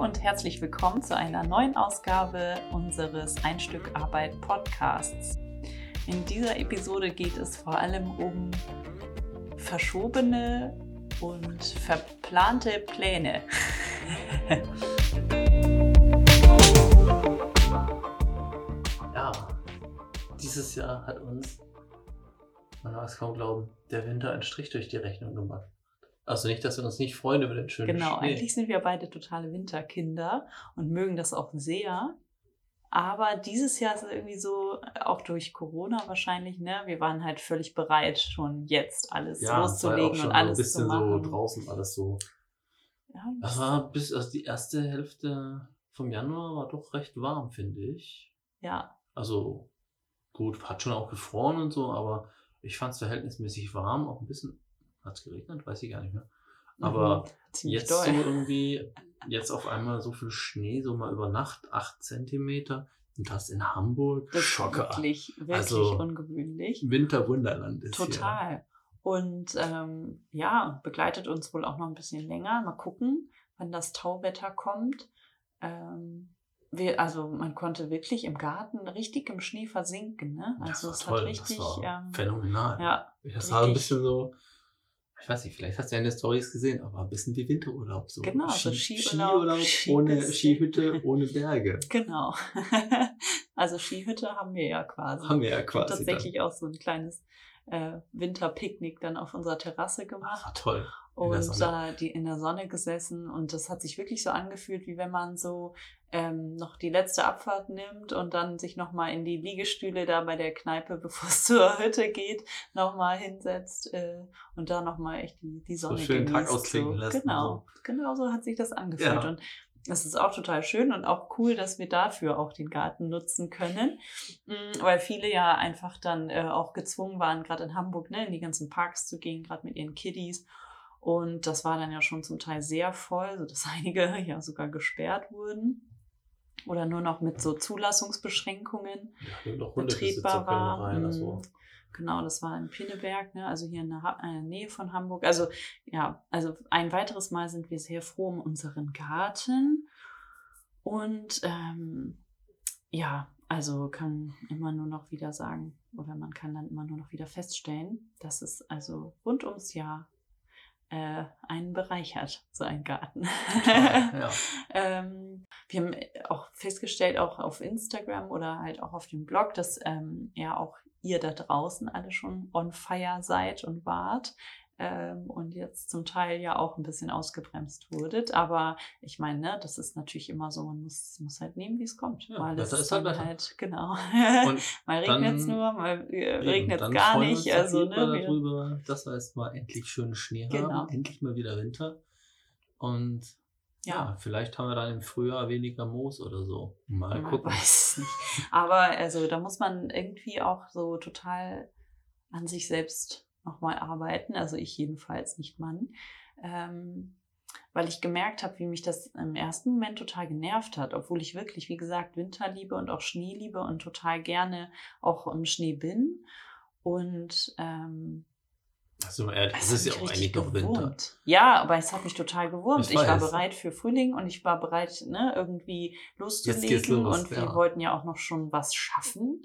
und herzlich willkommen zu einer neuen Ausgabe unseres Ein Stück Arbeit Podcasts. In dieser Episode geht es vor allem um verschobene und verplante Pläne. ja, dieses Jahr hat uns, man mag es kaum glauben, der Winter einen Strich durch die Rechnung gemacht. Also nicht, dass wir uns nicht freuen über den schönen Genau, Schnee. eigentlich sind wir beide totale Winterkinder und mögen das auch sehr. Aber dieses Jahr ist es irgendwie so, auch durch Corona wahrscheinlich, ne? Wir waren halt völlig bereit, schon jetzt alles ja, es war ja auch loszulegen schon und alles ein bisschen zu machen. so draußen alles so. Ja, Das war bis, also die erste Hälfte vom Januar war doch recht warm, finde ich. ja, Also gut, hat schon auch gefroren und so, aber ich fand es verhältnismäßig warm, auch ein bisschen, hat es geregnet, weiß ich gar nicht mehr. Aber mhm, jetzt doll. so irgendwie, jetzt auf einmal so viel Schnee, so mal über Nacht, 8 Zentimeter. Und das in Hamburg. Das ist Schocker. wirklich, wirklich Also, ungewöhnlich. Winterwunderland ist hier. Total. Und ähm, ja, begleitet uns wohl auch noch ein bisschen länger. Mal gucken, wann das Tauwetter kommt. Ähm, wir, also man konnte wirklich im Garten richtig im Schnee versinken. Ne? Also es hat richtig, ähm, phänomenal. ja, das war ein richtig. bisschen so, ich weiß nicht, vielleicht hast du ja in den Stories gesehen, aber ein bisschen wie Winterurlaub. So Genau, so Ski- Skiurlaub, ohne. Skihütte, ohne Berge. genau. also Skihütte haben wir ja quasi. Haben wir ja quasi. tatsächlich auch so ein kleines äh, Winterpicknick dann auf unserer Terrasse Dann. gemacht. Ach, toll. Und da die in der Sonne gesessen und das hat sich wirklich so angefühlt, wie wenn man so ähm, noch die letzte Abfahrt nimmt und dann sich nochmal in die Liegestühle da bei der Kneipe, bevor es zur Hütte geht, nochmal hinsetzt äh, und da nochmal echt die, die Sonne schön Tag genießt. ausklingen lässt und Genau, genau so hat sich das angefühlt. Ja. Und es ist auch total schön und auch cool, dass wir dafür auch den Garten nutzen können, Mm, weil viele ja einfach dann äh, auch gezwungen waren, gerade in Hamburg, ne, in die ganzen Parks zu gehen, gerade mit ihren Kiddies. Und das war dann ja schon zum Teil sehr voll, sodass einige ja sogar gesperrt wurden oder nur noch mit so Zulassungsbeschränkungen Ja, noch können war. rein. Also. Genau, das war in Pinneberg, ne, also hier in der, Ha- der Nähe von Hamburg. Also ja, also ein weiteres Mal sind wir sehr froh um unseren Garten. Und ähm, ja, also kann immer nur noch wieder sagen, oder man kann dann immer nur noch wieder feststellen, dass es also rund ums Jahr äh, einen bereichert, so ein Garten. ja. Ähm, wir haben auch festgestellt, auch auf Instagram oder halt auch auf dem Blog, dass ähm, ja auch ihr da draußen alle schon on fire seid und wart ähm, und jetzt zum Teil ja auch ein bisschen ausgebremst wurdet. Aber ich meine, ne, das ist natürlich immer so, man muss, muss halt nehmen, wie es kommt. Ja, mal Wetter ist halt halt, genau. Mal regnet es nur, mal äh, regnet es gar nicht. Also, ne, darüber, dass wir jetzt mal endlich schönen Schnee Genau. haben, endlich mal wieder Winter. Und ja. ja. vielleicht haben wir dann im Frühjahr weniger Moos oder so. Mal Man gucken. weiß es nicht. Aber also da muss man irgendwie auch so total an sich selbst nochmal arbeiten. Also ich jedenfalls, nicht Mann. Ähm, weil ich gemerkt habe, wie mich das im ersten Moment total genervt hat, obwohl ich wirklich, wie gesagt, Winter liebe und auch Schnee liebe und total gerne auch im Schnee bin. Und ähm, Also, ehrlich, es es ist ja auch eigentlich richtig noch Winter. gewurmt. Ja, aber es hat mich total gewurmt. Ich Ich, war bereit für Frühling und ich war bereit, ne, irgendwie loszulegen. los, und wir ja. wollten ja auch noch schon was schaffen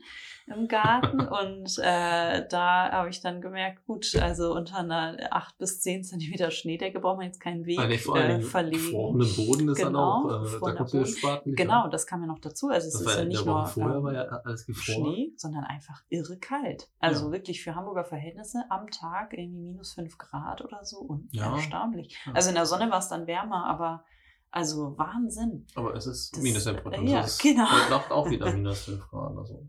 im Garten. und äh, da habe ich dann gemerkt, gut, also unter einer 8 bis 10 Zentimeter Schneedecke braucht man jetzt keinen Weg Eigentlich vor allen äh, verlegen. gefrorene Boden ist dann Genau, auch, äh, da kommt der Boden. Spaten nicht Genau, an. das kam ja noch dazu. Also es Das ist ja in nicht nur ähm, ja gefroren. Schnee, sondern einfach irre kalt. Also Ja. wirklich für Hamburger Verhältnisse am Tag irgendwie minus 5 Grad oder so und Ja. erstaunlich. Ja. Also in der Sonne war es dann wärmer, aber also Wahnsinn. Aber es ist Das- Minustemperatur. ja, es ist genau. Heute Nacht auch wieder minus 5 Grad. Also.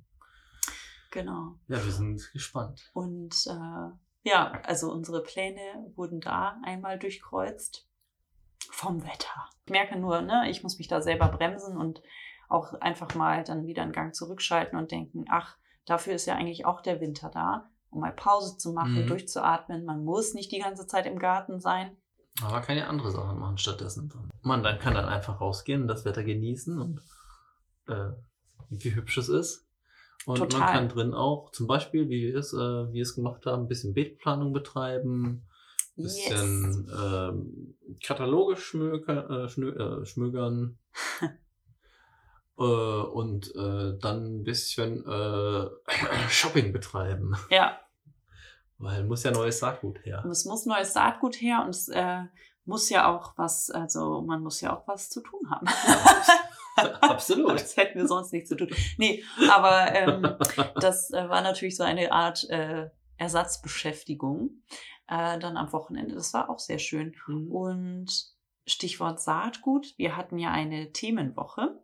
Genau. Ja, wir sind gespannt. Und äh, ja, also unsere Pläne wurden da einmal durchkreuzt vom Wetter. Ich merke nur, ne, ich muss mich da selber bremsen und auch einfach mal dann wieder einen Gang zurückschalten und denken, ach, dafür ist ja eigentlich auch der Winter da, um mal Pause zu machen, Mhm. durchzuatmen. Man muss nicht die ganze Zeit im Garten sein. Aber man kann ja andere Sachen machen stattdessen. Man dann kann dann einfach rausgehen, das Wetter genießen und äh, wie hübsch es ist. Und Total. man kann drin auch, zum Beispiel, wie wir es, äh, wie es gemacht haben, ein bisschen Beetplanung betreiben, bisschen ähm, Kataloge schmöker, äh, schnö, äh, schmögern äh, und äh, dann ein bisschen äh, Shopping betreiben. Ja, Weil muss ja neues Saatgut her. und es muss neues Saatgut her und es äh, muss ja auch was, also man muss ja auch was zu tun haben. Absolut. Das hätten wir sonst nicht zu tun. Nee, aber ähm, das äh, war natürlich so eine Art äh, Ersatzbeschäftigung äh, dann am Wochenende. Das war auch sehr schön. Mhm. Und Stichwort Saatgut. Wir hatten ja eine Themenwoche.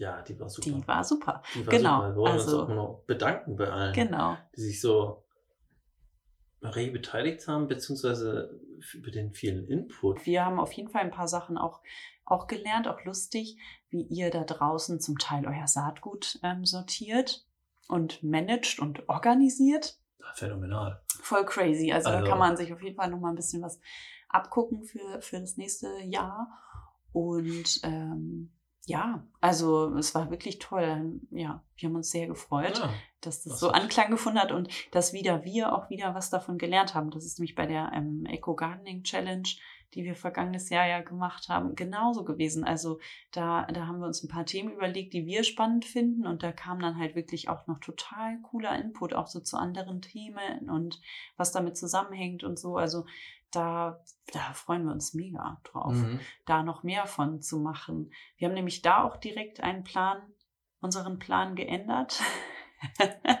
Ja, die war super. Die war super. Die war genau, super. Wir wollen also- uns auch noch bedanken bei allen, Genau. die sich so rege beteiligt haben, beziehungsweise über den vielen Input. Wir haben auf jeden Fall ein paar Sachen auch, auch gelernt, auch lustig, wie ihr da draußen zum Teil euer Saatgut ähm, sortiert und managt und organisiert. Phänomenal. Voll crazy. Also, Also- da kann man sich auf jeden Fall noch mal ein bisschen was abgucken für, für das nächste Jahr. Und ähm, ja, also es war wirklich toll. Ja, wir haben uns sehr gefreut, Ja, dass das das so Anklang gefunden hat und dass wieder wir auch wieder was davon gelernt haben. Das ist nämlich bei der ähm, Eco Gardening Challenge, die wir vergangenes Jahr ja gemacht haben, genauso gewesen. Also da, da haben wir uns ein paar Themen überlegt, die wir spannend finden und da kam dann halt wirklich auch noch total cooler Input auch so zu anderen Themen und was damit zusammenhängt und so. Also da, da freuen wir uns mega drauf mhm. da noch mehr von zu machen. Wir haben nämlich da auch direkt einen Plan, unseren Plan geändert.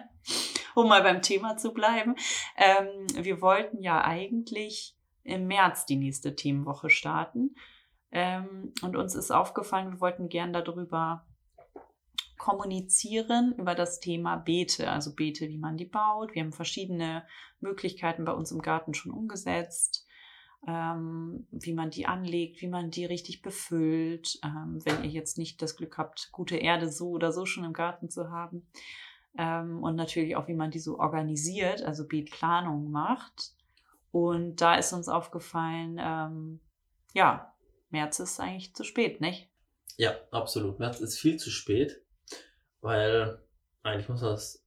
um mal beim Thema zu bleiben. Ähm, wir wollten ja eigentlich im März die nächste Themenwoche starten. Ähm, und uns ist aufgefallen, wir wollten gern darüber kommunizieren, über das Thema Beete, also Beete, wie man die baut. Wir haben verschiedene Möglichkeiten bei uns im Garten schon umgesetzt ähm, wie man die anlegt, wie man die richtig befüllt, ähm, wenn ihr jetzt nicht das Glück habt, gute Erde so oder so schon im Garten zu haben. Ähm, und natürlich auch, wie man die so organisiert, also Beetplanung macht. Und da ist uns aufgefallen, ähm, ja, März ist eigentlich zu spät, nicht? Ja, absolut. März ist viel zu spät, weil eigentlich muss das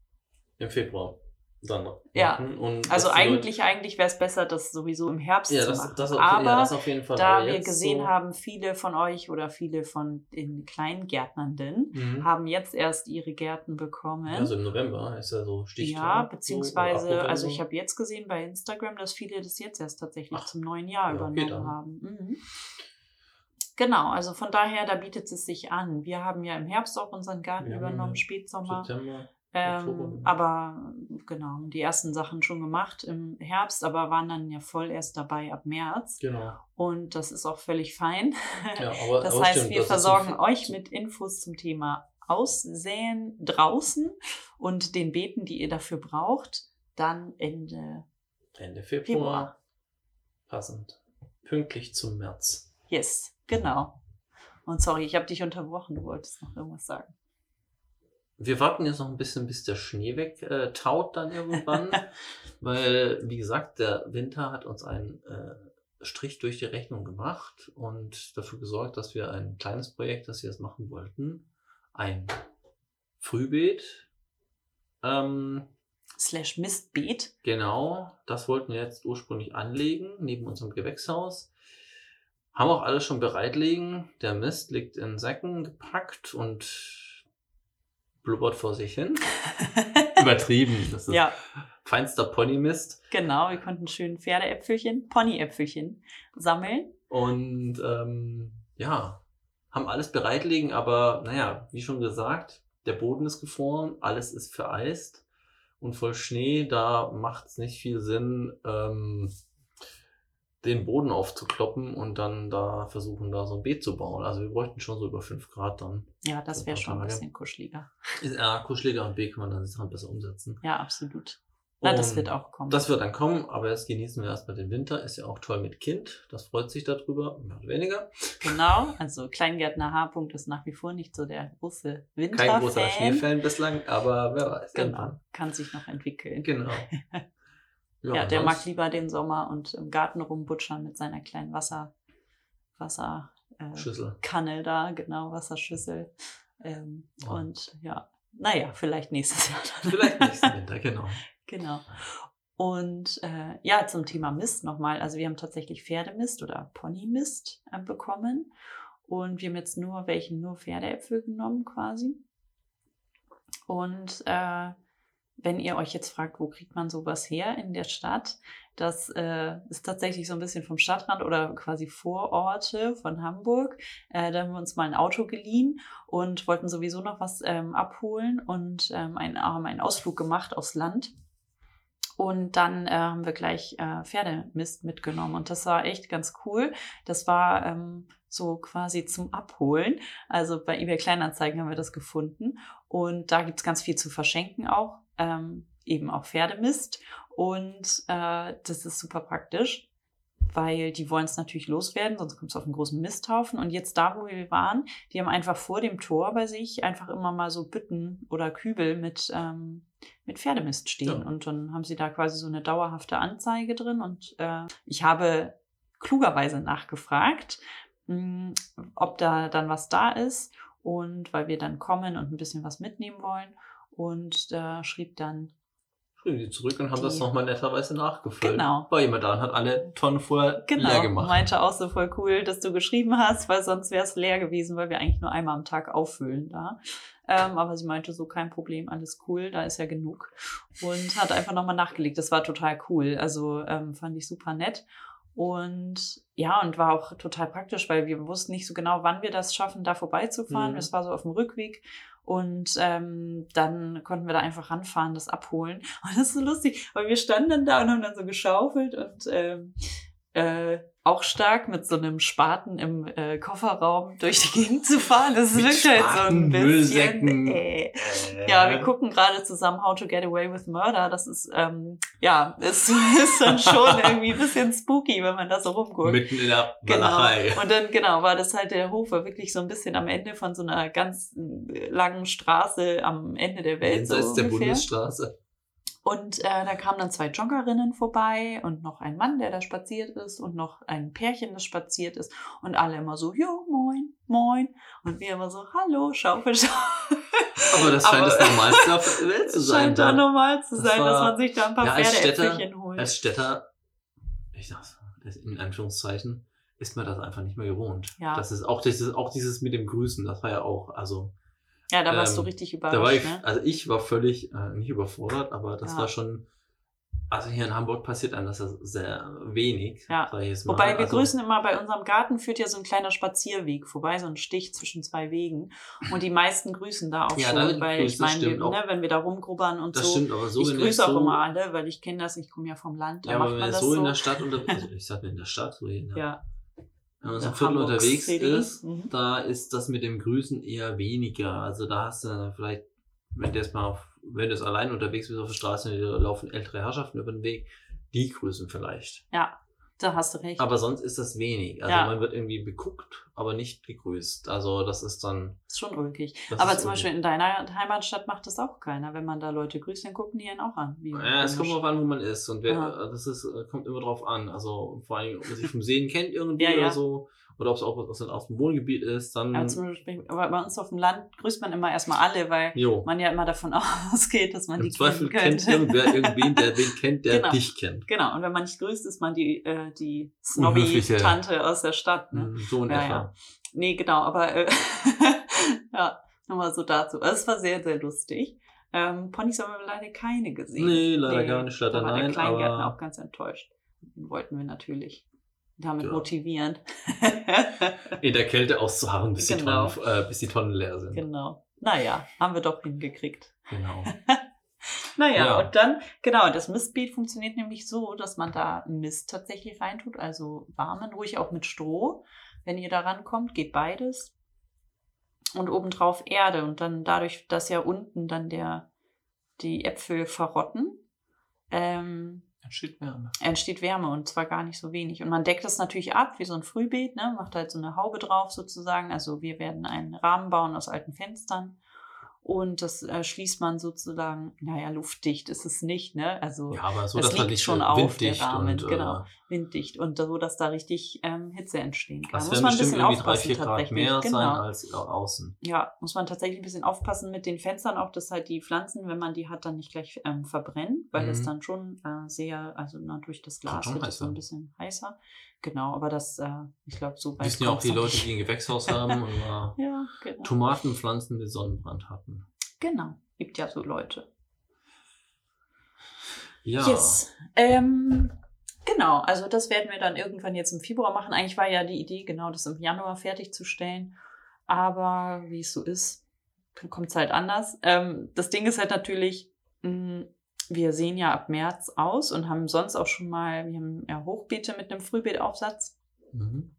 im Februar dann. Ja, Und Also eigentlich, eigentlich wäre es besser, das sowieso im Herbst ja, zu das, machen. das, auf, Aber ja, das auf jeden Fall. da wir gesehen so, haben, viele von euch oder viele von den Kleingärtnernden Mhm. haben jetzt erst ihre Gärten bekommen. Also im November ist ja so Stichtag. ja, beziehungsweise, also so. ich habe jetzt gesehen bei Instagram, dass viele das jetzt erst tatsächlich Ach, zum neuen Jahr ja, übernommen haben. Mhm. Genau, also von daher, da bietet es sich an. Wir haben ja im Herbst auch unseren Garten Wir übernommen, Spätsommer. September. Ähm, Oktober. aber genau, die ersten Sachen schon gemacht im Herbst, aber waren dann ja voll erst dabei ab März. Genau. Und das ist auch völlig fein. Ja, aber, Das aber heißt, stimmt, wir das versorgen so- euch mit Infos zum Thema Aussäen draußen und den Beeten, die ihr dafür braucht, dann Ende Ende Februar. Februar. Passend. Pünktlich zum März. Yes, genau. Und sorry, ich habe dich unterbrochen, du wolltest noch irgendwas sagen. Wir warten jetzt noch ein bisschen, bis der Schnee weg äh, dann irgendwann. weil, wie gesagt, der Winter hat uns einen äh, Strich durch die Rechnung gemacht und dafür gesorgt, dass wir ein kleines Projekt, das wir jetzt machen wollten, ein Frühbeet, ähm, Slash Mistbeet. Genau, das wollten wir jetzt ursprünglich anlegen, neben unserem Gewächshaus. Haben auch alles schon bereitlegen. Der Mist liegt in Säcken gepackt und blubbert vor sich hin. Übertrieben. Das ist Ja, feinster Ponymist. genau. Wir konnten schön Pferdeäpfelchen, Ponyäpfelchen sammeln. Und ähm, ja, haben alles bereitlegen, aber naja, wie schon gesagt, der Boden ist gefroren, alles ist vereist und voll Schnee. Da macht es nicht viel Sinn, ähm, den Boden aufzukloppen und dann da versuchen, da so ein Beet zu bauen. Also wir bräuchten schon so über 5 Grad dann. Ja, das wäre schon ein bisschen kuscheliger. Ja, kuscheliger und B kann man dann die Sachen besser umsetzen. Ja, absolut. Na, das wird auch kommen. Das wird dann kommen, aber jetzt genießen wir erstmal den Winter. Ist ja auch toll mit Kind. Das freut sich darüber, mehr oder weniger. Genau, also Kleingärtner H. ist nach wie vor nicht so der große Winterfan. Kein großer Schneefan bislang, aber wer weiß. Genau, irgendwann. kann sich noch entwickeln. Genau. Ja, der sonst- mag lieber den Sommer und im Garten rumbutschern mit seiner kleinen Wasser, Wasser, äh, Schüssel. Kanne da, genau, Wasserschüssel. Ähm, Ja. Und ja, naja, vielleicht nächstes Jahr dann. Vielleicht nächsten Winter, genau. Genau. Und äh, ja, zum Thema Mist nochmal. Also wir haben tatsächlich Pferdemist oder Ponymist äh, bekommen. Und wir haben jetzt nur welchen, nur Pferdeäpfel genommen quasi. Und äh, wenn ihr euch jetzt fragt, wo kriegt man sowas her in der Stadt, das äh, ist tatsächlich so ein bisschen vom Stadtrand oder quasi Vororte von Hamburg. Äh, da haben wir uns mal ein Auto geliehen und wollten sowieso noch was ähm, abholen und ähm, einen, haben einen Ausflug gemacht aufs Land. Und dann äh, haben wir gleich äh, Pferdemist mitgenommen. Und das war echt ganz cool. Das war ähm, so quasi zum Abholen. Also bei eBay Kleinanzeigen haben wir das gefunden. Und da gibt's ganz viel zu verschenken auch. Ähm, eben auch Pferdemist. Und äh, das ist super praktisch, weil die wollen es natürlich loswerden, sonst kommt es auf einen großen Misthaufen. Und jetzt da, wo wir waren, die haben einfach vor dem Tor bei sich einfach immer mal so Bütten oder Kübel mit, ähm, mit Pferdemist stehen. Ja. Und dann haben sie da quasi so eine dauerhafte Anzeige drin. Und äh, ich habe klugerweise nachgefragt, mh, hm, ob da dann was da ist. Und weil wir dann kommen und ein bisschen was mitnehmen wollen. Und da schrieb dann Bringen die zurück und haben die. das nochmal netterweise nachgefüllt. Genau. War jemand da und hat alle Tonnen vorher genau. leer gemacht. meinte auch so voll cool, dass du geschrieben hast, weil sonst wäre es leer gewesen, weil wir eigentlich nur einmal am Tag auffüllen da. Ähm, aber sie meinte so, kein Problem, alles cool, da ist ja genug. Und hat einfach nochmal nachgelegt. Das war total cool. Also ähm, fand ich super nett. Und ja, und war auch total praktisch, weil wir wussten nicht so genau, wann wir das schaffen, da vorbeizufahren. Es mhm. war so auf dem Rückweg. Und ähm, dann konnten wir da einfach ranfahren, das abholen. Und das ist so lustig, weil wir standen dann da und haben dann so geschaufelt und ähm, äh, auch stark mit so einem Spaten im äh, Kofferraum durch die Gegend zu fahren. Das wirkt halt so ein bisschen. Äh. Ja, wir gucken gerade zusammen How to Get Away with Murder. Das ist, ähm, ja, es ist dann schon irgendwie ein bisschen spooky, wenn man da so rumguckt. Mitten in der Walachei. Genau. Und dann, genau, war das halt der Hof, war wirklich so ein bisschen am Ende von so einer ganz äh, langen Straße am Ende der Welt. Jenseits so der Bundesstraße. Und äh, da kamen dann zwei Joggerinnen vorbei und noch ein Mann, der da spaziert ist und noch ein Pärchen, das spaziert ist und alle immer so, jo, moin, moin. Und wir immer so, hallo, Schaufel, Schaufel. Aber das scheint Aber, das Normalste auf der Welt zu sein. Scheint da normal zu das sein, war, dass man sich da ein paar ja, Pferdeäpfelchen holt. Als Städter, ich sag's in Anführungszeichen, ist man das einfach nicht mehr gewohnt. Ja. Das ist auch dieses, auch dieses mit dem Grüßen, das war ja auch, also ja, da warst ähm, du richtig überrascht. Da war ich, ne? Also ich war völlig, äh, nicht überfordert, aber das ja. war schon, also hier in Hamburg passiert einem das sehr wenig. Ja. Wobei wir also, grüßen immer, bei unserem Garten führt ja so ein kleiner Spazierweg vorbei, so ein Stich zwischen zwei Wegen. Und die meisten grüßen da auch ja, schon, weil ich meine, ne, wenn wir da rumgrubbern und das so. Stimmt, aber so ich grüße auch so immer alle, weil ich kenne das, ich komme ja vom Land. Ja, aber wenn man so, so in der Stadt, unter, also ich sag mir in der Stadt, so in der, ja wenn man so ein Viertel unterwegs City. ist, mhm. da ist das mit dem Grüßen eher weniger. Also da hast du vielleicht, wenn du jetzt mal auf, wenn du es allein unterwegs bist auf der Straße, da laufen ältere Herrschaften über den Weg, die grüßen vielleicht. Ja. Da hast du recht. Aber sonst ist das wenig. Also ja. man wird irgendwie beguckt, aber nicht gegrüßt. Also das ist dann. Das ist schon ulkig. Aber zum Beispiel in deiner Heimatstadt macht das auch keiner. Wenn man da Leute grüßt, dann gucken die einen auch an. ja, es kommt drauf an, wo man ist. Und wer, das ist, kommt immer drauf an. Also vor allem, ob man sich vom Sehen kennt irgendwie ja, ja. oder so oder ob es auch aus, aus dem Wohngebiet ist, dann. Ja, zum Beispiel, aber bei uns auf dem Land grüßt man immer erstmal alle, weil jo. man ja immer davon ausgeht, dass man Im die Zweifel kennt irgendwer irgendwen, der wen kennt, der genau. dich kennt. Genau, und wenn man nicht grüßt, ist man die, äh, die Snobby-Tante aus der Stadt. Ne? Mm, so in ja, etwa. Ja. Nee, genau, aber äh, ja, nochmal so dazu. Also, es war sehr, sehr lustig. Ähm, Ponys haben wir leider keine gesehen. Nee, leider nee, gar nicht, leider da war nein. Der Kleingärtner auch ganz enttäuscht. Den wollten wir natürlich damit ja. motivieren. In der Kälte auszuharren, bis, genau. die Tonnen, äh, bis die Tonnen leer sind. Genau. Naja, haben wir doch hingekriegt. Genau. naja, ja. und dann, genau, das Mistbeet funktioniert nämlich so, dass man da Mist tatsächlich reintut, also warmen, ruhig auch mit Stroh. Wenn ihr da rankommt, geht beides. Und obendrauf Erde. Und dann dadurch, dass ja unten dann der, die Äpfel verrotten, ähm, Entsteht Wärme. Entsteht Wärme und zwar gar nicht so wenig. Und man deckt das natürlich ab wie so ein Frühbeet, ne? macht halt so eine Haube drauf sozusagen. Also wir werden einen Rahmen bauen aus alten Fenstern und das äh, schließt man sozusagen, naja, luftdicht ist es nicht, ne? Also Ja, aber so, es dass da liegt nicht schon äh, auf der Rahmen, und, genau, Äh, winddicht und so, dass da richtig ähm, Hitze entstehen kann. das muss man ein bisschen irgendwie drei, aufpassen vier Grad tatsächlich. mehr genau. sein als au- außen. Ja, muss man tatsächlich ein bisschen aufpassen mit den Fenstern auch, dass halt die Pflanzen, wenn man die hat, dann nicht gleich ähm, verbrennen, weil es Mhm. dann schon äh, sehr, also na, durch das Glas schon wird es so ein bisschen heißer. Genau, aber das, äh, ich glaube, so weit Wissen ja auch die Leute, die ein Gewächshaus haben und mal Ja, genau. Tomatenpflanzen mit Sonnenbrand hatten. Genau, gibt ja so Leute. Ja. Yes. Ähm, genau, also das werden wir dann irgendwann jetzt im Februar machen. Eigentlich war ja die Idee, genau das im Januar fertigzustellen. Aber wie es so ist, kommt es halt anders. Ähm, das Ding ist halt natürlich, mh, wir sehen ja ab März aus und haben sonst auch schon mal, wir haben ja Hochbeete mit einem Frühbeetaufsatz. Mhm.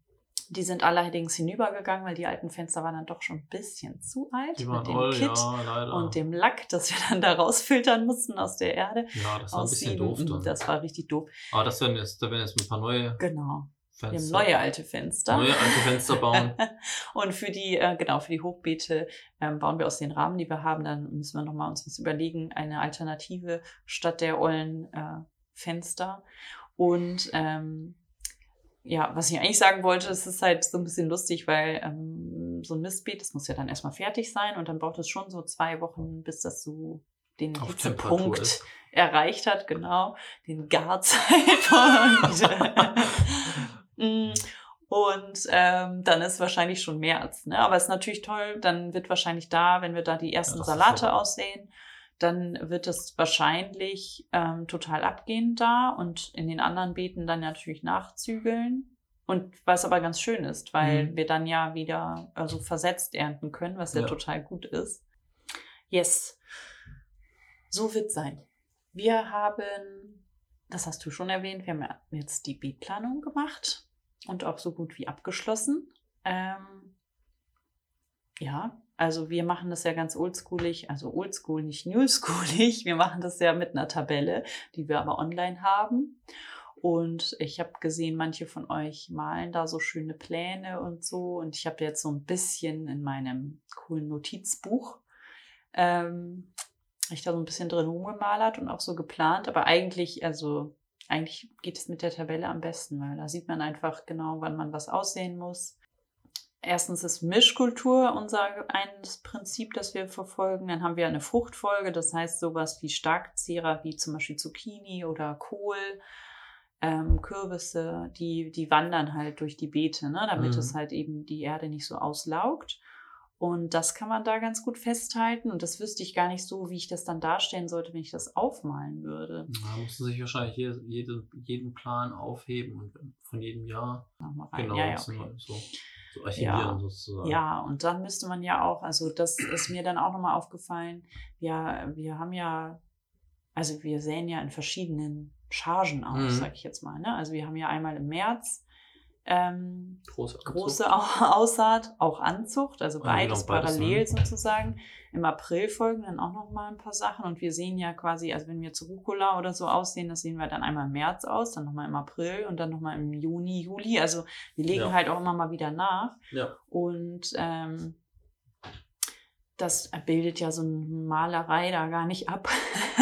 Die sind allerdings hinübergegangen, weil die alten Fenster waren dann doch schon ein bisschen zu alt Die mit waren dem all, Kit ja, und dem Lack, das wir dann da rausfiltern mussten aus der Erde. ja, das war ein bisschen aussieben. doof dann. Das war richtig doof. Aber das werden jetzt, da werden jetzt ein paar neue Genau. Wir haben Fenster. neue alte Fenster. neue alte Fenster bauen. und für die, äh, genau, für die Hochbeete ähm, bauen wir aus den Rahmen, die wir haben. Dann müssen wir nochmal uns was überlegen, eine Alternative statt der ollen äh, Fenster. Und ähm, ja, was ich eigentlich sagen wollte, es ist halt so ein bisschen lustig, weil ähm, so ein Mistbeet, das muss ja dann erstmal fertig sein und dann braucht es schon so zwei Wochen, bis das so den ist. erreicht hat, genau, den Garzeitpunkt. Mm, Und ähm, dann ist wahrscheinlich schon März. Ne? Aber es ist natürlich toll, dann wird wahrscheinlich da, wenn wir da die ersten ist Salate aussehen, dann wird es wahrscheinlich ähm, total abgehen da und in den anderen Beeten dann natürlich nachzügeln. Und was aber ganz schön ist, weil Mhm. wir dann ja wieder also versetzt ernten können, was ja, Ja. total gut ist. Yes. So wird sein. Wir haben, das hast du schon erwähnt, wir haben ja jetzt die Beetplanung gemacht und auch so gut wie abgeschlossen. Ähm, ja, also wir machen das ja ganz oldschoolig, also oldschool, nicht newschoolig. Wir machen das ja mit einer Tabelle, die wir aber online haben. Und ich habe gesehen, manche von euch malen da so schöne Pläne und so. Und ich habe jetzt so ein bisschen in meinem coolen Notizbuch ähm, ich da so ein bisschen drin rumgemalert und auch so geplant. Aber eigentlich, also eigentlich geht es mit der Tabelle am besten, weil da sieht man einfach genau, wann man was aussehen muss. Erstens ist Mischkultur unser eines Prinzip, das wir verfolgen. Dann haben wir eine Fruchtfolge, das heißt sowas wie Starkzehrer, wie zum Beispiel Zucchini oder Kohl, ähm, Kürbisse, die, die wandern halt durch die Beete, ne, damit Mhm. es halt eben die Erde nicht so auslaugt. Und das kann man da ganz gut festhalten. Und das wüsste ich gar nicht so, wie ich das dann darstellen sollte, wenn ich das aufmalen würde. Da musst du sich wahrscheinlich jede, jede, jeden Plan aufheben und von jedem Jahr rein. genau ja, ja, so, okay. so, so archivieren Ja. sozusagen. Ja, und dann müsste man ja auch, also das ist mir dann auch nochmal aufgefallen, wir, wir haben ja, also wir säen ja in verschiedenen Chargen aus, Mhm. sag ich jetzt mal. Ne? Also wir haben ja einmal im März ähm, Große, große Au- Aussaat, auch Anzucht, also genau, beides beides, parallel ne? sozusagen. Im April folgen dann auch noch mal ein paar Sachen und wir sehen ja quasi, also wenn wir zu Rucola oder so aussehen, das sehen wir dann einmal im März aus, dann nochmal im April und dann nochmal im Juni, Juli. Also wir legen Ja. halt auch immer mal wieder nach Ja. und ähm, das bildet ja so eine Malerei da gar nicht ab.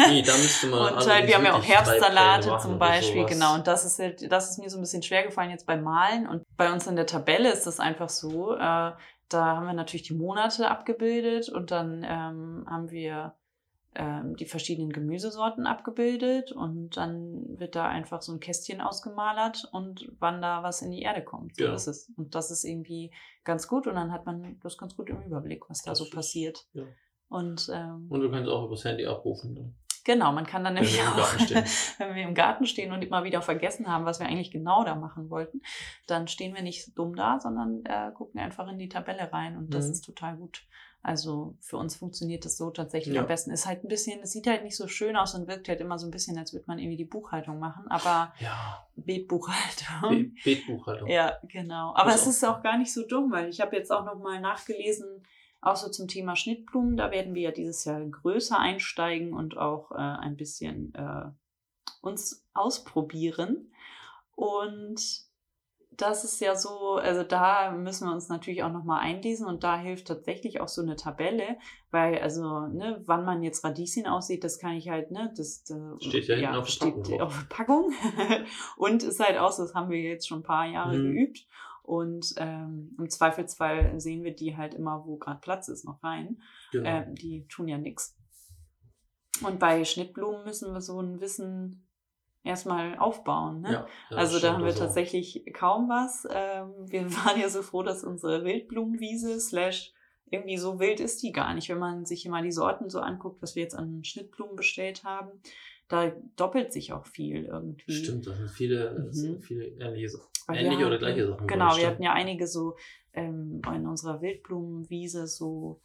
Nee, da müsste man Und halt, wir haben ja auch Herbstsalate zum Beispiel, genau. Und das ist halt, das ist mir so ein bisschen schwer gefallen jetzt beim Malen. Und bei uns in der Tabelle ist das einfach so, äh, da haben wir natürlich die Monate abgebildet und dann ähm, haben wir ähm, die verschiedenen Gemüsesorten abgebildet und dann wird da einfach so ein Kästchen ausgemalert und wann da was in die Erde kommt. So Genau. ist es. Und das ist irgendwie ganz gut und dann hat man das ganz gut im Überblick, was da Das so ist- passiert. ja. Und ähm, Und du kannst auch übers Handy abrufen. Dann. Genau, man kann dann nämlich auch, wenn wir im Garten stehen und immer wieder vergessen haben, was wir eigentlich genau da machen wollten, dann stehen wir nicht dumm da, sondern äh, gucken einfach in die Tabelle rein und das Mhm. ist total gut. Also für uns funktioniert das so tatsächlich Ja. am besten. Ist halt ein bisschen, es sieht halt nicht so schön aus und wirkt halt immer so ein bisschen, als würde man irgendwie die Buchhaltung machen, aber Ja, Beetbuchhaltung. Be Beetbuchhaltung. Ja, genau. Aber Ist es auch- ist auch gar nicht so dumm, weil ich habe jetzt auch noch mal nachgelesen, auch so zum Thema Schnittblumen. Da werden wir ja dieses Jahr größer einsteigen und auch äh, ein bisschen äh, uns ausprobieren. Und das ist ja so, also da müssen wir uns natürlich auch nochmal einlesen und da hilft tatsächlich auch so eine Tabelle, weil also, ne, wann man jetzt Radieschen aussieht, das kann ich halt, ne, das Steht ja hinten auf der Packung steht drauf. auf Packung und ist halt auch so, das haben wir jetzt schon ein paar Jahre Mhm. geübt und ähm, im Zweifelsfall sehen wir die halt immer, wo gerade Platz ist, noch rein. Genau. Ähm, die tun ja nichts. Und bei Schnittblumen müssen wir so ein Wissen erstmal aufbauen. Ne? ja, ja, also da haben wir also- tatsächlich kaum was. Ähm, wir waren ja so froh, dass unsere Wildblumenwiese slash irgendwie so wild ist die gar nicht. Wenn man sich mal die Sorten so anguckt, was wir jetzt an Schnittblumen bestellt haben, da doppelt sich auch viel irgendwie. Stimmt, das sind viele, das sind Mhm. viele ähnliche, ähnliche oder hatten- gleiche Sachen. Genau, wir hatten ja einige so ähm, in unserer Wildblumenwiese so,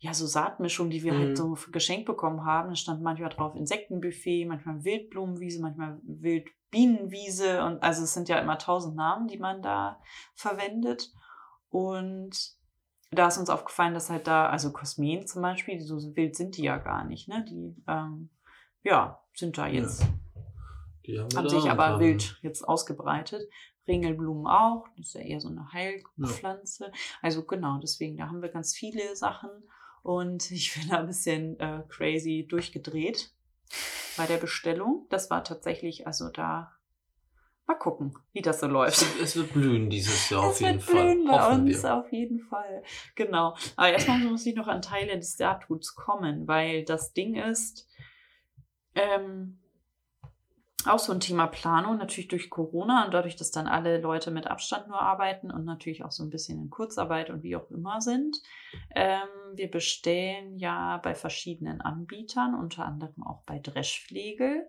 ja, so Saatmischungen, die wir Mhm. halt so geschenkt bekommen haben. Da stand manchmal drauf Insektenbuffet, manchmal Wildblumenwiese, manchmal Wildbienenwiese und also es sind ja immer tausend Namen, die man da verwendet. Und da ist uns aufgefallen, dass halt da, also Kosmen zum Beispiel, so wild sind die ja gar nicht, ne? Die, ähm, ja, sind da Ja. jetzt Die haben haben sich aber wild jetzt ausgebreitet. Ringelblumen auch, das ist ja eher so eine Heilpflanze. Also genau, deswegen, da haben wir ganz viele Sachen und ich bin da ein bisschen äh, crazy durchgedreht bei der Bestellung. Das war tatsächlich, also da mal gucken, wie das so Es läuft. wird, es wird blühen dieses Jahr auf Es jeden wird Fall. blühen bei Hoffen uns, wir. auf jeden Fall. Genau. Aber erstmal muss ich noch an Teile des Saatguts kommen, weil das Ding ist, ähm, auch so ein Thema Planung, natürlich durch Corona und dadurch, dass dann alle Leute mit Abstand nur arbeiten und natürlich auch so ein bisschen in Kurzarbeit und wie auch immer sind. Ähm, wir bestellen ja bei verschiedenen Anbietern, unter anderem auch bei Dreschflegel.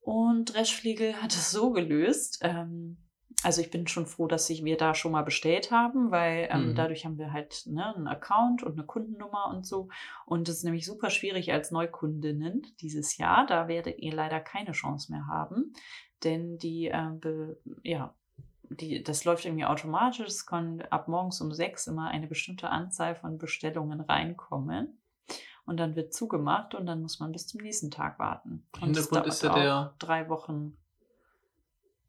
Und Dreschflegel hat es so gelöst. Ähm, also ich bin schon froh, dass ich, wir da schon mal bestellt haben, weil ähm, Mhm. dadurch haben wir halt ne, einen Account und eine Kundennummer und so. Und das ist nämlich super schwierig als Neukundinnen dieses Jahr. Da werdet ihr leider keine Chance mehr haben, denn die, äh, be, ja, die, das läuft irgendwie automatisch. Es kann ab morgens um sechs immer eine bestimmte Anzahl von Bestellungen reinkommen. Und dann wird zugemacht und dann muss man bis zum nächsten Tag warten. Und das Hintergrund ist ja der- drei Wochen.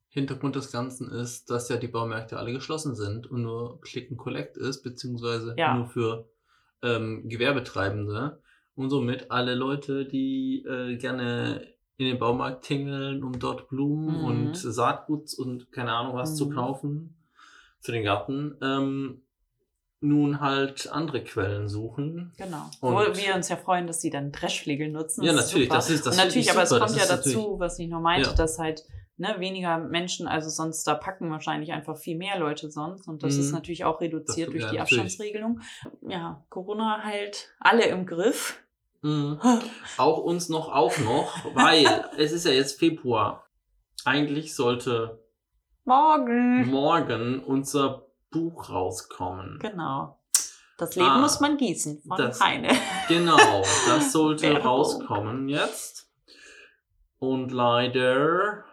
Hintergrund des Ganzen ist, dass ja die Baumärkte alle geschlossen sind und nur Click and Collect ist, beziehungsweise Ja. nur für ähm, Gewerbetreibende. Und somit alle Leute, die äh, gerne in den Baumarkt tingeln, um dort Blumen Mhm. und Saatgut und keine Ahnung was zu Mhm. kaufen für den Garten, ähm, nun halt andere Quellen suchen. Genau. Und- Wo wir uns ja freuen, dass sie dann Dreschflegel nutzen. Ja, Das natürlich, das ist das Und natürlich, aber es kommt ja dazu, was ich nur meinte, Ja. dass halt ne, weniger Menschen, also sonst da packen wahrscheinlich einfach viel mehr Leute sonst. Und das Mhm. ist natürlich auch reduziert Das- durch ja, die natürlich. Abstandsregelung. Ja, Corona halt alle im Griff. Mhm. Auch uns noch auch noch, weil es ist ja jetzt Februar. Eigentlich sollte Morgen. morgen unser Buch rauskommen. Genau. Das Leben Ah, muss man gießen von das- Heine. Genau, das sollte rauskommen jetzt. Und leider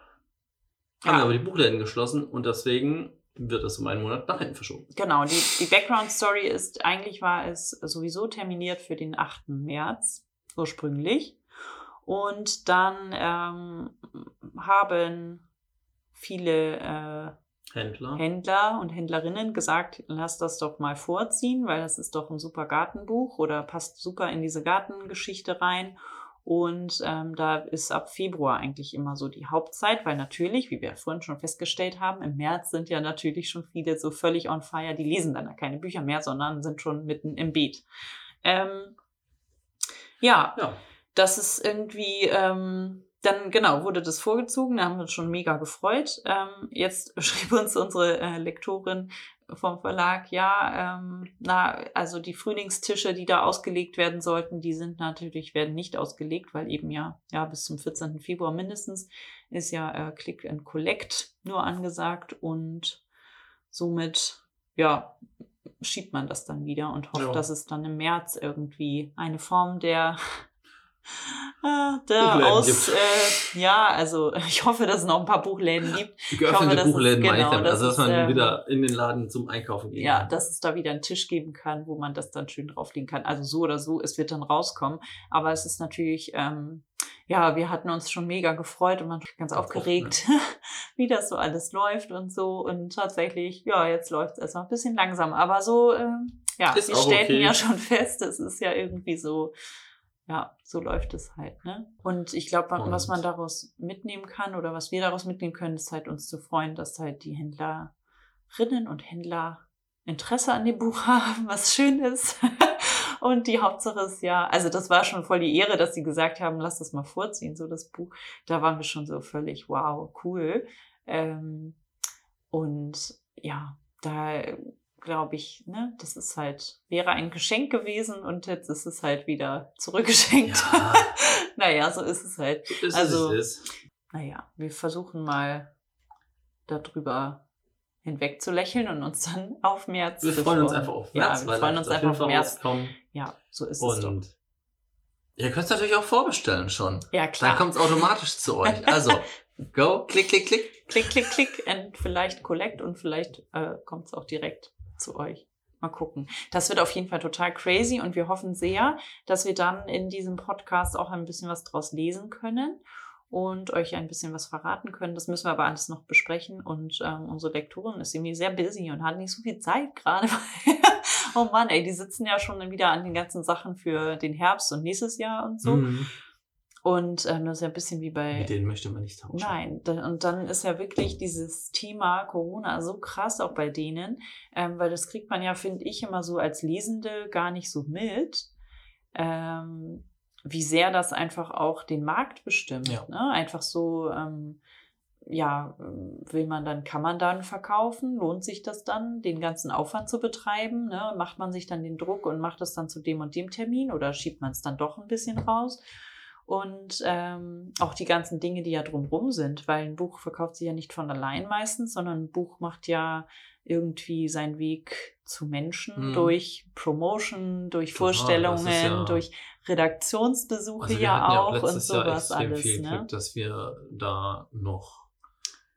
haben Ja. aber die Buchläden geschlossen und deswegen wird es um einen Monat nach hinten verschoben. Genau, die, die Background-Story ist, eigentlich war es sowieso terminiert für den 8. März ursprünglich. Und dann ähm, haben viele äh, Händler. Händler und Händlerinnen gesagt, lass das doch mal vorziehen, weil das ist doch ein super Gartenbuch oder passt super in diese Gartengeschichte rein. Und ähm, da ist ab Februar eigentlich immer so die Hauptzeit, weil natürlich, wie wir vorhin schon festgestellt haben, im März sind ja natürlich schon viele so völlig on fire, die lesen dann ja keine Bücher mehr, sondern sind schon mitten im Beet. Ähm, ja, Ja, das ist irgendwie, ähm, dann genau, wurde das vorgezogen, da haben wir uns schon mega gefreut. Ähm, jetzt schrieb uns unsere äh, Lektorin vom Verlag, ja, ähm, na, also die Frühlingstische, die da ausgelegt werden sollten, die sind natürlich, werden nicht ausgelegt, weil eben ja, ja, bis zum 14. Februar mindestens ist ja äh, Click and Collect nur angesagt und somit, ja, schiebt man das dann wieder und hofft, Ja. dass es dann im März irgendwie eine Form der Ah, Buchläden aus, äh, ja, also ich hoffe, dass es noch ein paar Buchläden gibt. geöffnete hoffe, es- Buchläden meine ich genau, damit. das Also, dass man ähm, wieder in den Laden zum Einkaufen gehen Ja, kann. dass es da wieder einen Tisch geben kann, wo man das dann schön drauflegen kann. Also so oder so, es wird dann rauskommen. Aber es ist natürlich, ähm, ja, wir hatten uns schon mega gefreut und waren ganz Ganz aufgeregt, wie das so alles läuft und so. Und tatsächlich, ja, jetzt läuft es erstmal ein bisschen langsam. Aber so, ähm, ja, Ist wir stellten okay. ja schon fest, es ist ja irgendwie so, ja, so läuft es halt, ne? Und ich glaube, was man daraus mitnehmen kann oder was wir daraus mitnehmen können, ist halt uns zu freuen, dass halt die Händlerinnen und Händler Interesse an dem Buch haben, was schön ist. Und die Hauptsache ist ja, also das war schon voll die Ehre, dass sie gesagt haben, lass das mal vorziehen, so das Buch. Da waren wir schon so völlig, wow, cool. Ähm, und ja, da glaube ich, ne, das ist halt, wäre ein Geschenk gewesen und jetzt ist es halt wieder zurückgeschenkt. Ja. naja, so ist es halt. Ist Also- es, ist. Naja, wir versuchen mal darüber hinweg zu lächeln und uns dann auf März Wir freuen uns einfach auf Ja, März, wir weil freuen uns einfach auf März. rauskommen. Ja, so ist es doch. Und ihr könnt es natürlich auch vorbestellen schon. Ja, Dann klar. kommt es automatisch zu euch. Also, go, klick, klick, klick. klick, klick, klick und vielleicht Collect und vielleicht äh, kommt es auch direkt zu euch. Mal gucken. Das wird auf jeden Fall total crazy und wir hoffen sehr, dass wir dann in diesem Podcast auch ein bisschen was draus lesen können und euch ein bisschen was verraten können. Das müssen wir aber alles noch besprechen und ähm, unsere Lektorin ist irgendwie sehr busy und hat nicht so viel Zeit gerade. oh Mann, ey, die sitzen ja schon wieder an den ganzen Sachen für den Herbst und nächstes Jahr und so. Mhm. Und ähm, das ist ja ein bisschen wie bei Mit denen möchte man nicht tauschen. Nein, und dann ist ja wirklich dieses Thema Corona so krass auch bei denen, ähm, weil das kriegt man ja, finde ich, immer so als Lesende gar nicht so mit, ähm, wie sehr das einfach auch den Markt bestimmt. Ja. Ne? Einfach so, ähm, ja, will man dann, kann man dann verkaufen? Lohnt sich das dann, den ganzen Aufwand zu betreiben? Ne? Macht man sich dann den Druck und macht das dann zu dem und dem Termin oder schiebt man es dann doch ein bisschen raus? Und ähm, auch die ganzen Dinge, die ja drumrum sind, weil ein Buch verkauft sich ja nicht von allein meistens, sondern ein Buch macht ja irgendwie seinen Weg zu Menschen Mhm. durch Promotion, durch Total, Vorstellungen, ja- durch Redaktionsbesuche Also ja hatten ja auch und Jahr sowas extrem alles. viel Ne? Glück, dass wir da noch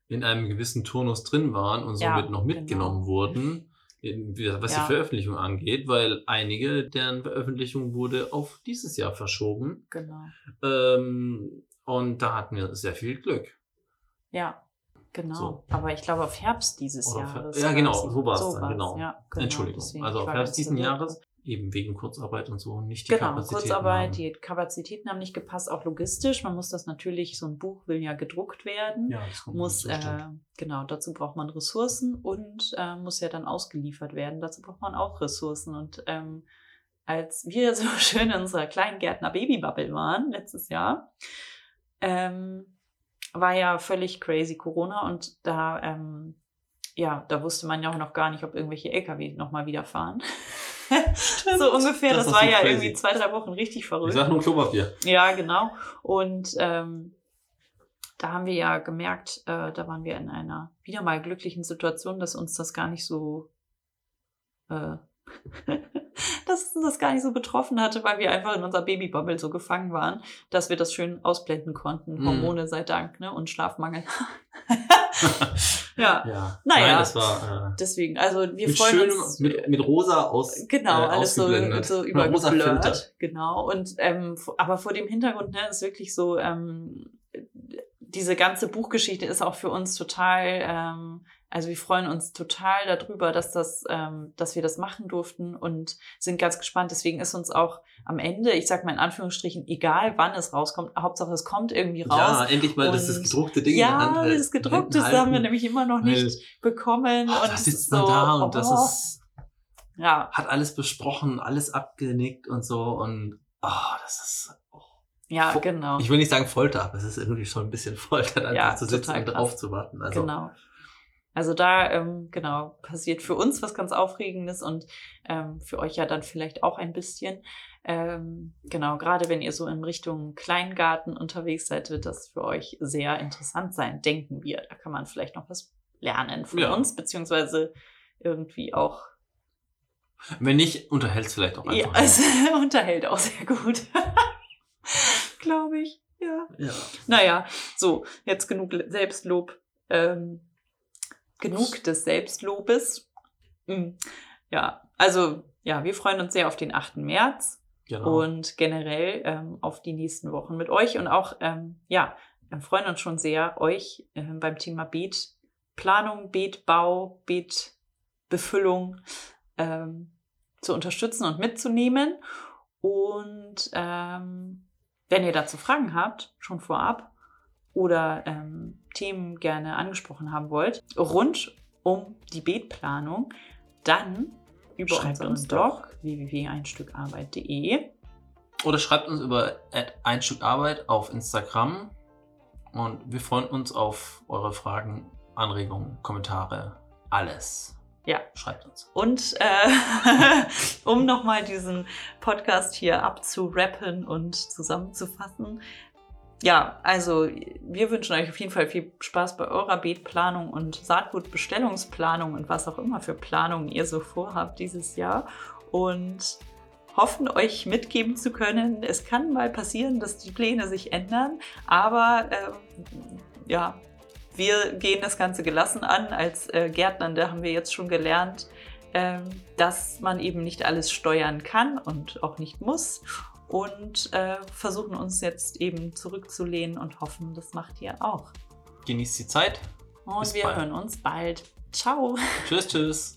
in einem gewissen Turnus drin waren und Ja, somit noch mitgenommen genau. wurden, was Ja. die Veröffentlichung angeht, weil einige, deren Veröffentlichung wurde auf dieses Jahr verschoben. Genau. Ähm, und da hatten wir sehr viel Glück. Ja, genau. So. Aber ich glaube auf Herbst dieses Oder Jahres. Ja, genau, so war's dann, war's, genau. Ja, genau. Entschuldigung. Deswegen, also auf war Herbst diesen. Jahres, eben wegen Kurzarbeit und so, nicht die Genau, Kapazitäten Kurzarbeit, haben. die Kapazitäten haben nicht gepasst, auch logistisch. Man muss das natürlich, so ein Buch will ja gedruckt werden. Ja, das muss, äh, genau, dazu braucht man Ressourcen und äh, muss ja dann ausgeliefert werden. Dazu braucht man auch Ressourcen. Und ähm, als wir so schön in unserer kleinen Gärtner Babybubble waren, letztes Jahr, ähm, war ja völlig crazy Corona und da, ähm, ja, da wusste man ja auch noch gar nicht, ob irgendwelche LKW nochmal wieder fahren. so ungefähr, Das das, war ja crazy. irgendwie zwei, drei Wochen richtig Ich verrückt. sag nur Klopapier. Ja, genau. Und ähm, da haben wir ja gemerkt, äh, da waren wir in einer wieder mal glücklichen Situation, dass uns das gar nicht so, äh, dass uns das gar nicht so betroffen hatte, weil wir einfach in unserer Babybubble so gefangen waren, dass wir das schön ausblenden konnten. Mhm. Hormone sei Dank, ne? Und Schlafmangel. ja, Ja. Naja. Nein, das war äh, deswegen, also wir freuen schönem, uns. mit, mit rosa aus. Genau, äh, alles so, so übergeblurrt. Genau. Und ähm, aber vor dem Hintergrund, ne, ist wirklich so, ähm, diese ganze Buchgeschichte ist auch für uns total, ähm, also wir freuen uns total darüber, dass das, ähm, dass wir das machen durften und sind ganz gespannt. Deswegen ist uns auch am Ende, ich sag mal in Anführungsstrichen, egal wann es rauskommt, Hauptsache es kommt irgendwie raus. Ja, endlich mal, dass das gedruckte Ding in der Hand ja, das gedruckte halten. haben wir nämlich immer noch nicht bekommen. Oh, und da es sitzt man so, da und das oh, ist, ja, hat alles besprochen, alles abgenickt und so und oh, das ist, ja, genau. ich will nicht sagen Folter, aber es ist irgendwie schon ein bisschen Folter, einfach Ja, zu sitzen und krass. drauf zu warten. Also, Genau. Also da, ähm, genau, passiert für uns was ganz Aufregendes und ähm, für euch ja dann vielleicht auch ein bisschen. Ähm, genau, gerade wenn ihr so in Richtung Kleingarten unterwegs seid, wird das für euch sehr interessant sein, denken wir. Da kann man vielleicht noch was lernen von Ja. uns, beziehungsweise irgendwie auch, Wenn nicht, unterhält es vielleicht auch ja, einfach. es unterhält auch sehr gut. Glaube ich, ja. ja. Naja, so, jetzt genug Selbstlob. Ähm, genug des Selbstlobes. Mm, Ja, also, ja, wir freuen uns sehr auf den 8. März Genau. und generell ähm, auf die nächsten Wochen mit euch und auch, ähm, ja, wir freuen uns schon sehr, euch äh, beim Thema Beetplanung, Beetbau, Beetbefüllung ähm, zu unterstützen und mitzunehmen. Und ähm, wenn ihr dazu Fragen habt, schon vorab, oder ähm, Themen gerne angesprochen haben wollt, rund um die Beetplanung, dann über Schreibt unseren uns Blog www.einstückarbeit.de. Oder schreibt uns über ein Stück Arbeit auf Instagram. Und wir freuen uns auf eure Fragen, Anregungen, Kommentare, alles. Ja. Schreibt uns. Und äh, um nochmal diesen Podcast hier abzurappen und zusammenzufassen. Ja, also wir wünschen euch auf jeden Fall viel Spaß bei eurer Beetplanung und Saatgutbestellungsplanung und was auch immer für Planungen ihr so vorhabt dieses Jahr. Und hoffen, euch mitgeben zu können. Es kann mal passieren, dass die Pläne sich ändern, aber äh, ja, wir gehen das Ganze gelassen an. Als äh, Gärtnernde haben wir jetzt schon gelernt, äh, dass man eben nicht alles steuern kann und auch nicht muss. Und äh, versuchen uns jetzt eben zurückzulehnen und hoffen, das macht ihr auch. Genießt die Zeit. Und Bis wir bald. hören uns bald. Ciao. Tschüss, tschüss.